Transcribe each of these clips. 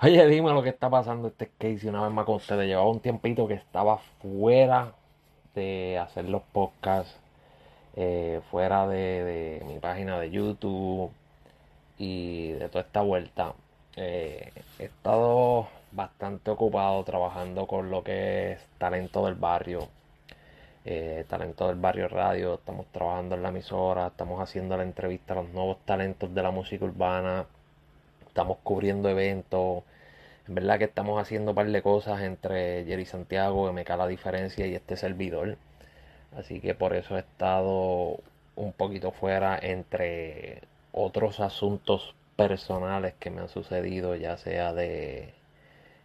Oye, dime lo que está pasando este Casey una vez más con ustedes. Llevaba un tiempito que estaba fuera de hacer los podcasts, eh, fuera de, mi página de YouTube y de toda esta vuelta. Eh, he estado bastante ocupado trabajando con lo que es talento del barrio. Eh, talento del barrio radio, estamos trabajando en la emisora, estamos haciendo la entrevista a los nuevos talentos de la música urbana estamos cubriendo eventos. Verdad que estamos haciendo un par de cosas entre Jerry Santiago, MK La Diferencia y este servidor. Así que por eso he estado un poquito fuera entre otros asuntos personales que me han sucedido, ya sea de,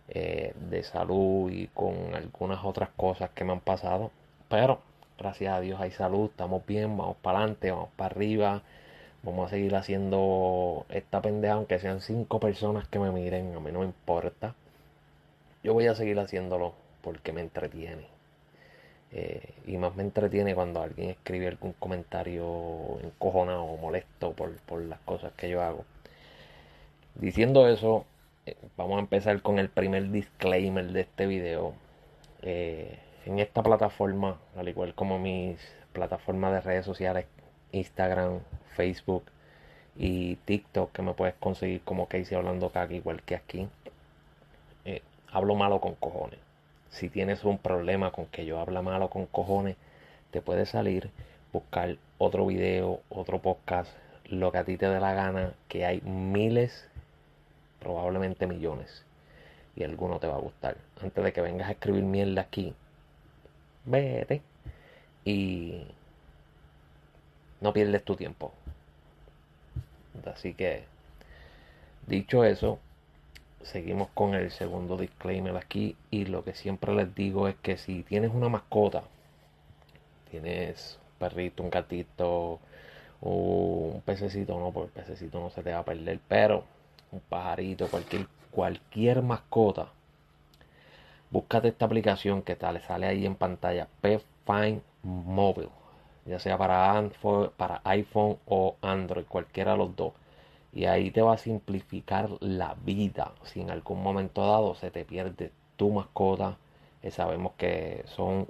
eh, de salud y con algunas otras cosas que me han pasado. Pero gracias a Dios hay salud, estamos bien, vamos para adelante, vamos para arriba. Vamos a seguir haciendo esta pendeja, aunque sean cinco personas que me miren, a mí no me importa. Yo voy a seguir haciéndolo porque me entretiene. Eh, y más me entretiene cuando alguien escribe algún comentario encojonado o molesto por, las cosas que yo hago. Diciendo eso, eh, vamos a empezar con el primer disclaimer de este video. Eh, en esta plataforma, al igual como mis plataformas de redes sociales, Instagram, Facebook y TikTok que me puedes conseguir como Casey hablando caca igual que aquí. Eh, hablo malo con cojones. Si tienes un problema con que yo habla malo con cojones, te puedes salir, buscar otro video, otro podcast, lo que a ti te dé la gana, que hay miles, probablemente millones. Y alguno te va a gustar. Antes de que vengas a escribir mierda aquí, vete y no pierdes tu tiempo. Así que, dicho eso, seguimos con el segundo disclaimer aquí. Y lo que siempre les digo es que si tienes una mascota, tienes un perrito, un gatito, un pececito, no, porque el pececito no se te va a perder, pero un pajarito, cualquier, cualquier mascota, búscate esta aplicación que tal, sale ahí en pantalla, Find Mobile ya sea para, iPhone o Android, cualquiera de los dos. Y ahí te va a simplificar la vida. Si en algún momento dado se te pierde tu mascota, eh, sabemos que son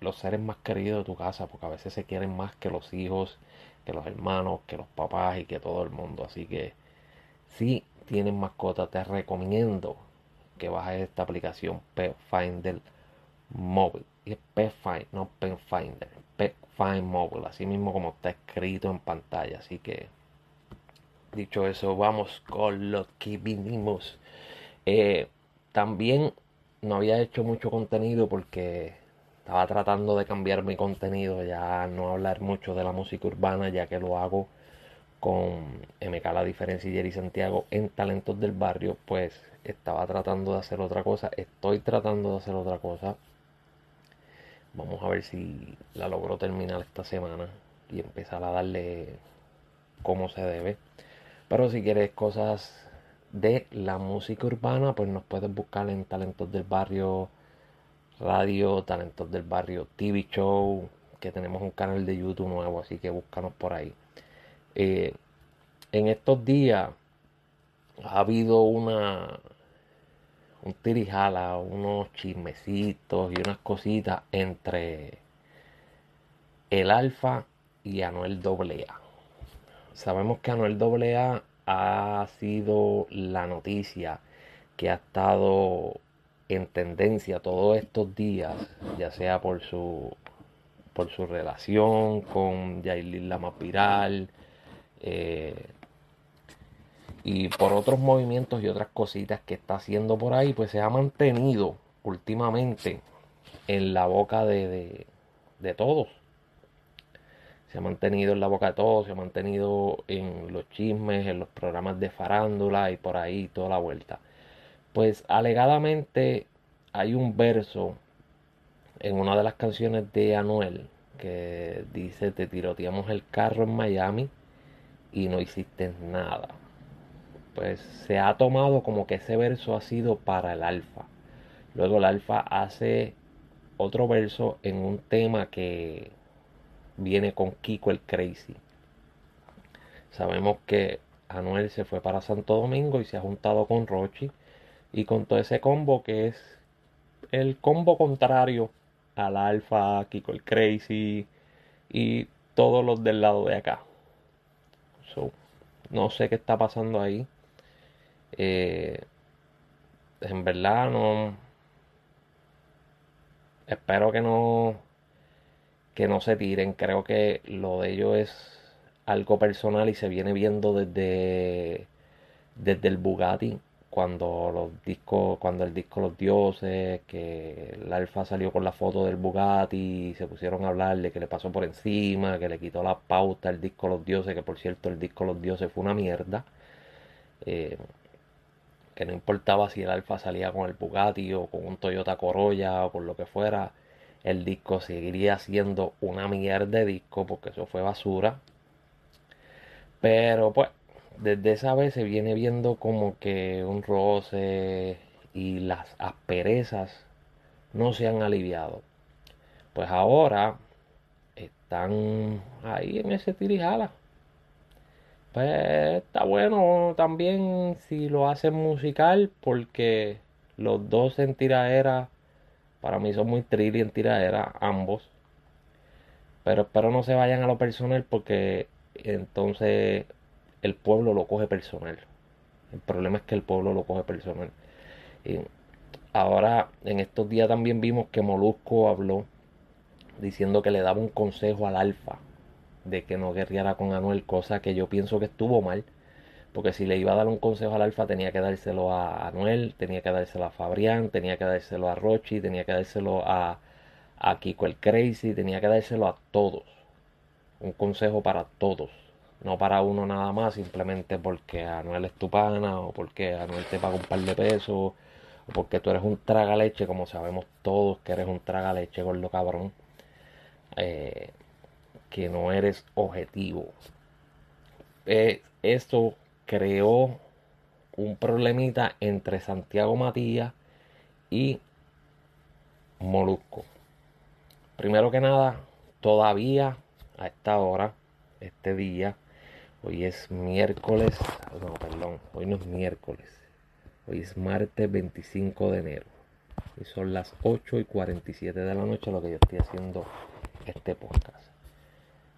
los seres más queridos de tu casa, porque a veces se quieren más que los hijos, que los hermanos, que los papás y que todo el mundo. Así que si tienes mascota, te recomiendo que bajes esta aplicación Pet Finder Mobile. Y es Pet Finder, no Pet Finder. Pet Fine Mobile, así mismo como está escrito en pantalla. Así que, dicho eso, vamos con lo que vinimos. Eh, también no había hecho mucho contenido porque estaba tratando de cambiar mi contenido, ya no hablar mucho de la música urbana, ya que lo hago con MK La Diferencia y Jerry Santiago en Talentos del Barrio, pues estaba tratando de hacer otra cosa, estoy tratando de hacer otra cosa Vamos a ver si la logro terminar esta semana y empezar a darle como se debe. Pero si quieres cosas de la música urbana, pues nos puedes buscar en Talentos del Barrio Radio, Talentos del Barrio TV Show, que tenemos un canal de YouTube nuevo, así que búscanos por ahí. Eh, en estos días ha habido una un tirijala, unos chismecitos y unas cositas entre el Alfa y Anuel AA. Sabemos que Anuel AA ha sido la noticia que ha estado en tendencia todos estos días, ya sea por su por su relación con Yailin la más viral, eh, y por otros movimientos y otras cositas que está haciendo por ahí, pues se ha mantenido últimamente en la boca de, de, todos. Se ha mantenido en la boca de todos, se ha mantenido en los chismes, en los programas de farándula y por ahí toda la vuelta. Pues alegadamente hay un verso en una de las canciones de Anuel que dice te tiroteamos el carro en Miami y no hiciste nada pues se ha tomado como que ese verso ha sido para el alfa. Luego el alfa hace otro verso en un tema que viene con Kiko el Crazy. Sabemos que Anuel se fue para Santo Domingo y se ha juntado con Rochi y con todo ese combo que es el combo contrario al Alfa, Kiko el Crazy y todos los del lado de acá. no sé qué está pasando ahí. Eh, en verdad no. Espero que no. Que no se tiren. Creo que lo de ellos es algo personal y se viene viendo desde. Desde el Bugatti cuando los discos, cuando el disco Los Dioses, que el Alfa salió con la foto del Bugatti y se pusieron a hablar de que le pasó por encima, que le quitó la pauta al disco Los Dioses, que por cierto el disco Los Dioses fue una mierda. Eh, que no importaba si el Alfa salía con el Bugatti o con un Toyota Corolla o con lo que fuera, el disco seguiría siendo una mierda de disco porque eso fue basura. Pero pues desde esa vez se viene viendo como que un roce y las asperezas no se han aliviado. Pues ahora están ahí en ese tirijala. Pues está bueno también si lo hacen musical porque los dos en tiraera para mí son muy trilly en tiraera ambos. Pero espero no se vayan a lo personal porque entonces el pueblo lo coge personal. El problema es que el pueblo lo coge personal. Y ahora, en estos días también vimos que Molusco habló diciendo que le daba un consejo al Alfa de que no guerreara con Anuel, cosa que yo pienso que estuvo mal. Porque si le iba a dar un consejo al Alfa, tenía que dárselo a Anuel, tenía que dárselo a Fabrián, tenía que dárselo a Rochi, tenía que dárselo a, a Kiko el Crazy, tenía que dárselo a todos. Un consejo para todos no para uno nada más, simplemente porque Anuel es tu pana, o porque Anuel te paga un par de pesos, o porque tú eres un tragaleche, como sabemos todos que eres un tragaleche, gordo cabrón, eh, que no eres objetivo. Eh, esto creó un problemita entre Santiago Matías y Molusco. Primero que nada, todavía a esta hora, este día, Hoy es miércoles, no, perdón, hoy no es miércoles. Hoy es martes 25 de enero. Y son las 8 y 47 de la noche lo que yo estoy haciendo este podcast.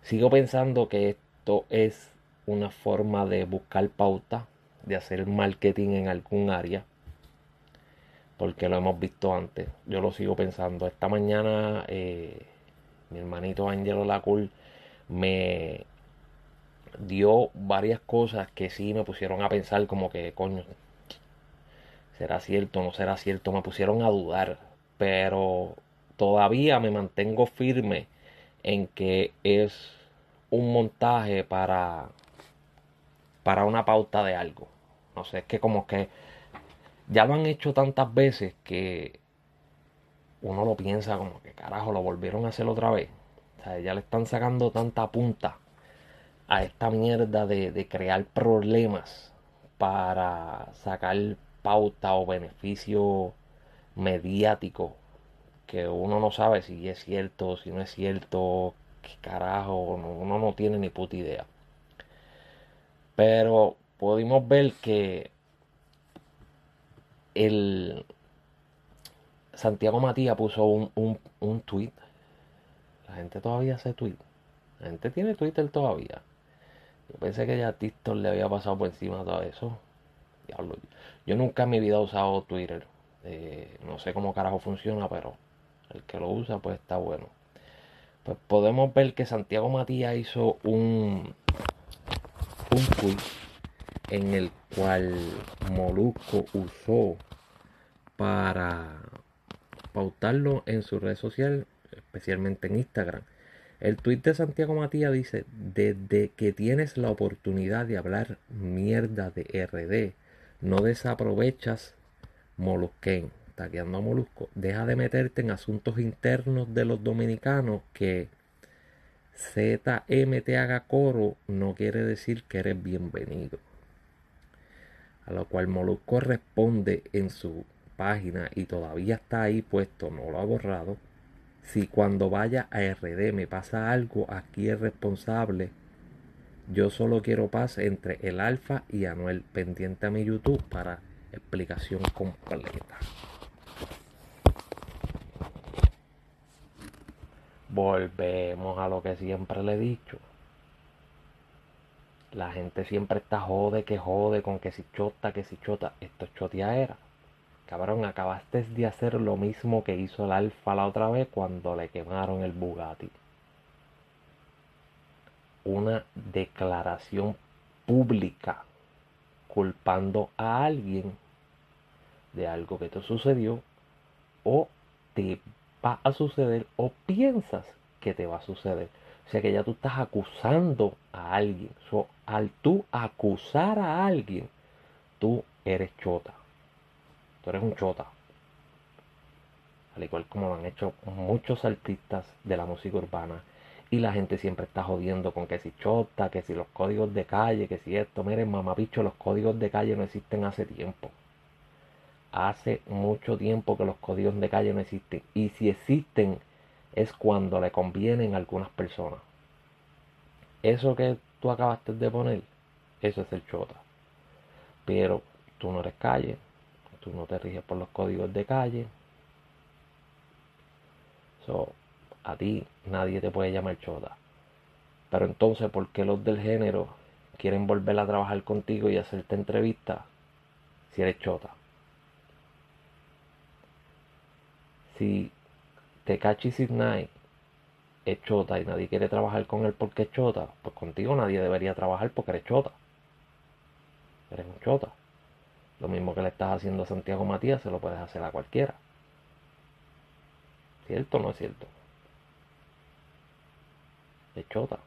Sigo pensando que esto es una forma de buscar pauta, de hacer marketing en algún área. Porque lo hemos visto antes. Yo lo sigo pensando. Esta mañana eh, mi hermanito Angelo Lacul me dio varias cosas que sí me pusieron a pensar como que, coño, será cierto, no será cierto, me pusieron a dudar, pero todavía me mantengo firme en que es un montaje para para una pauta de algo. No sé, es que como que ya lo han hecho tantas veces que uno lo piensa como que carajo, lo volvieron a hacer otra vez. O sea, ya le están sacando tanta punta a esta mierda de, crear problemas para sacar pauta o beneficio mediático que uno no sabe si es cierto, si no es cierto, qué carajo, uno no tiene ni puta idea. Pero pudimos ver que el Santiago Matías puso un, un, un tweet. La gente todavía hace tweet. La gente tiene Twitter todavía. Yo pensé que ya TikTok le había pasado por encima todo eso. Diablo. Yo nunca en mi vida he usado Twitter. Eh, no sé cómo carajo funciona, pero el que lo usa pues está bueno. Pues podemos ver que Santiago Matías hizo un, un tweet en el cual Molusco usó para pautarlo en su red social, especialmente en Instagram. El tuit de Santiago Matías dice, desde que tienes la oportunidad de hablar mierda de RD, no desaprovechas Molusquén, taqueando a Molusco. Deja de meterte en asuntos internos de los dominicanos que ZM te haga coro no quiere decir que eres bienvenido. A lo cual Molusco responde en su página y todavía está ahí puesto, no lo ha borrado si cuando vaya a RD me pasa algo, aquí es responsable. Yo solo quiero paz entre el Alfa y Anuel. Pendiente a mi YouTube para explicación completa. Volvemos a lo que siempre le he dicho. La gente siempre está jode que jode con que si chota, que si chota. Esto es era. Cabrón, acabaste de hacer lo mismo que hizo el Alfa la otra vez cuando le quemaron el Bugatti. Una declaración pública culpando a alguien de algo que te sucedió o te va a suceder o piensas que te va a suceder. O sea que ya tú estás acusando a alguien. al tú acusar a alguien, tú eres chota. Tú eres un chota. Al igual como lo han hecho muchos artistas de la música urbana. Y la gente siempre está jodiendo con que si chota, que si los códigos de calle, que si esto. Miren, mamabicho, los códigos de calle no existen hace tiempo. Hace mucho tiempo que los códigos de calle no existen. Y si existen, es cuando le convienen a algunas personas. Eso que tú acabaste de poner, eso es el chota. Pero tú no eres calle, tú no te riges por los códigos de calle. So, a ti nadie te puede llamar chota. Pero entonces, ¿por qué los del género quieren volver a trabajar contigo y hacerte entrevista si eres chota? Si Tekachi Sidney es chota y nadie quiere trabajar con él porque es chota, pues contigo nadie debería trabajar porque eres chota. Eres un chota. Lo mismo que le estás haciendo a Santiago Matías, se lo puedes hacer a cualquiera. ¿Cierto o no es cierto? Es chota.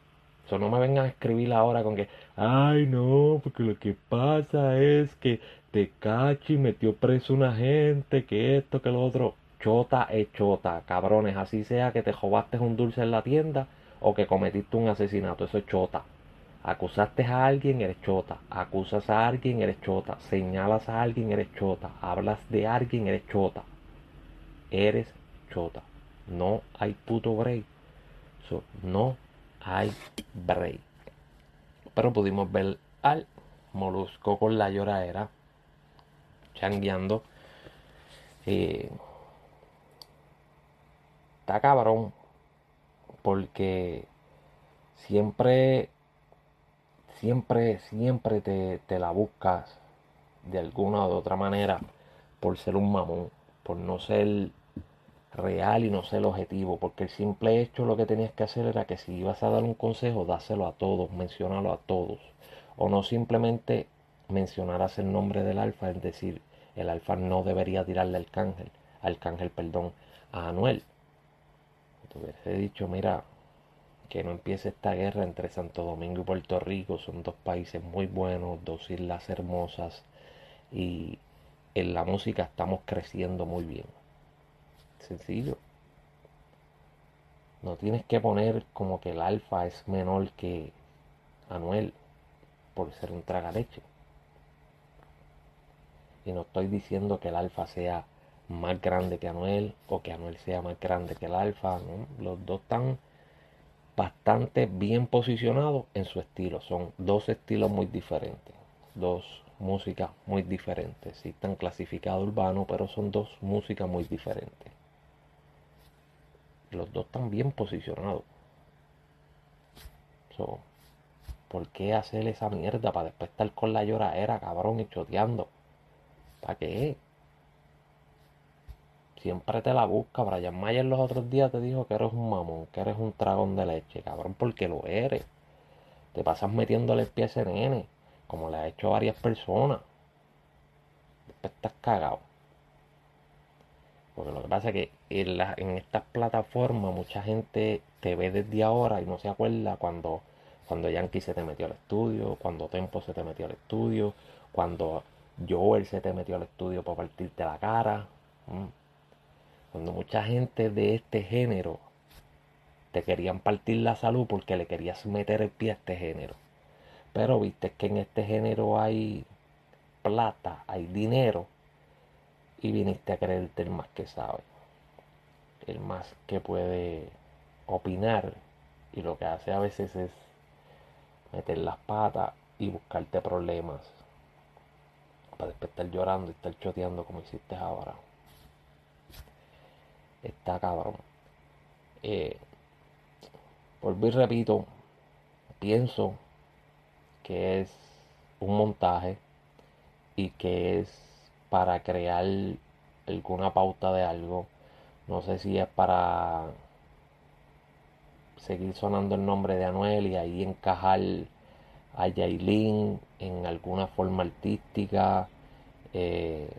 Eso no me vengan a escribir ahora con que, ay no, porque lo que pasa es que Tecachi metió preso a una gente, que esto, que lo otro chota es chota, cabrones, así sea que te jobaste un dulce en la tienda o que cometiste un asesinato, eso es chota. Acusaste a alguien, eres chota. Acusas a alguien, eres chota. Señalas a alguien, eres chota. Hablas de alguien, eres chota. Eres chota. No hay puto break. no hay break. Pero pudimos ver al molusco con la lloradera changueando. Eh, está cabrón. Porque siempre, siempre, siempre te, te la buscas de alguna o de otra manera por ser un mamón, por no ser real y no ser objetivo, porque el simple hecho lo que tenías que hacer era que si ibas a dar un consejo, dáselo a todos, mencionalo a todos, o no simplemente mencionaras el nombre del alfa, es decir, el alfa no debería tirarle al cángel, al cángel, perdón, a Anuel, te he dicho, mira, que no empiece esta guerra entre Santo Domingo y Puerto Rico. Son dos países muy buenos, dos islas hermosas y en la música estamos creciendo muy bien. Sencillo. No tienes que poner como que el alfa es menor que Anuel por ser un tragaleche. Y no estoy diciendo que el alfa sea más grande que Anuel o que Anuel sea más grande que el Alfa. Los dos están bastante bien posicionados en su estilo. Son dos estilos muy diferentes, dos músicas muy diferentes. Sí están clasificados urbanos, pero son dos músicas muy diferentes. Los dos están bien posicionados. So, ¿Por qué hacer esa mierda para después estar con la lloradera, cabrón, y choteando? ¿Para qué? Siempre te la busca. Brian Mayer los otros días te dijo que eres un mamón, que eres un dragón de leche, cabrón, porque lo eres. Te pasas metiéndole el pie a ese nene, como le ha hecho varias personas. Después estás cagado. Porque lo que pasa es que en, en estas plataformas mucha gente te ve desde ahora y no se acuerda cuando, cuando Yankee se te metió al estudio, cuando Tempo se te metió al estudio, cuando Joel se te metió al estudio para partirte la cara. Cuando mucha gente de este género te querían partir la salud porque le querías meter el pie a este género. Pero viste que en este género hay plata, hay dinero. Y viniste a creerte el más que sabe. El más que puede opinar. Y lo que hace a veces es meter las patas y buscarte problemas. para después estar llorando y estar choteando como hiciste ahora. Está cabrón. Eh, y repito, pienso que es un montaje y que es para crear alguna pauta de algo. No sé si es para seguir sonando el nombre de Anuel y ahí encajar a Yailin en alguna forma artística eh,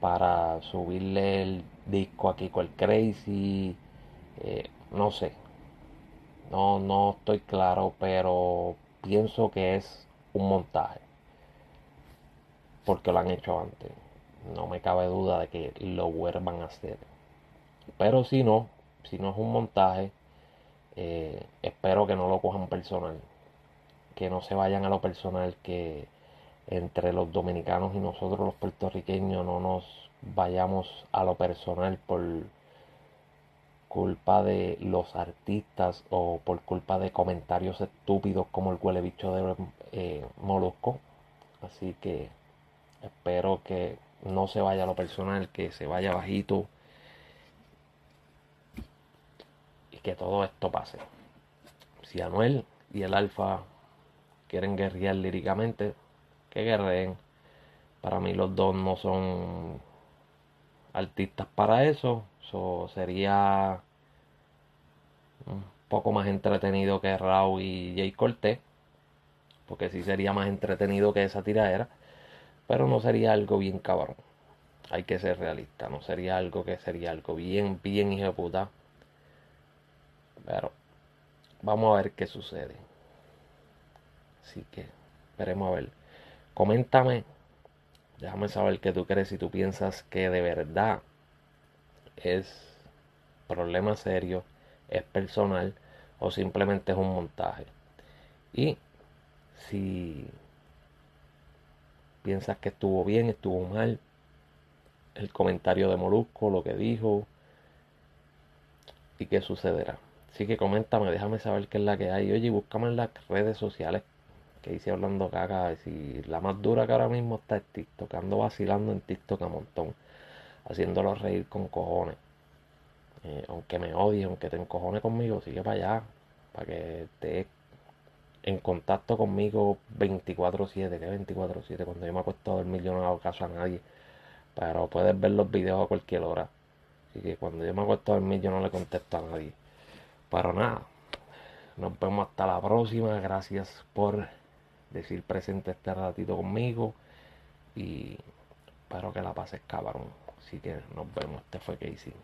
para subirle el disco aquí el Crazy eh, no sé. No no estoy claro pero pienso que es un montaje porque lo han hecho antes. No me cabe duda de que lo vuelvan a hacer. Pero si no si no es un montaje eh, espero que no lo cojan personal que no se vayan a lo personal, que entre los dominicanos y nosotros los puertorriqueños no nos vayamos a lo personal por culpa de los artistas o por culpa de comentarios estúpidos como el huele bicho de eh, Molusco. Así que espero que no se vaya a lo personal, que se vaya bajito y que todo esto pase. Si Anuel y el Alfa quieren guerrear líricamente, que guerreen. Para mí los dos no son artistas para eso. sería un poco más entretenido que Raúl y Jay Cortés. Porque sí sería más entretenido que esa tiradera. Pero no sería algo bien cabrón. Hay que ser realista. No sería algo que sería algo bien, bien hijo puta. Pero vamos a ver qué sucede. Así que veremos a ver. Coméntame. Déjame saber qué tú crees si tú piensas que de verdad es problema serio, es personal o simplemente es un montaje. Y si piensas que estuvo bien, estuvo mal, el comentario de Molusco, lo que dijo y qué sucederá. Así que coméntame, déjame saber qué es la que hay. Oye, búscame en las redes sociales que hice hablando caca. Si la más dura que ahora mismo está es TikTok. Ando vacilando en TikTok a montón. Haciéndolo reír con cojones. Eh, aunque me odie, aunque te encojones conmigo, sigue para allá. Para que estés en contacto conmigo 24-7. Que 24-7? Cuando yo me acuesto a dormir, yo no hago caso a nadie. Pero puedes ver los videos a cualquier hora. Así que cuando yo me acuesto a dormir, yo no le contesto a nadie. Pero nada. Nos vemos hasta la próxima. Gracias por decir presente este ratito conmigo y espero que la pases cabrón. Así que nos vemos. Este fue Casey.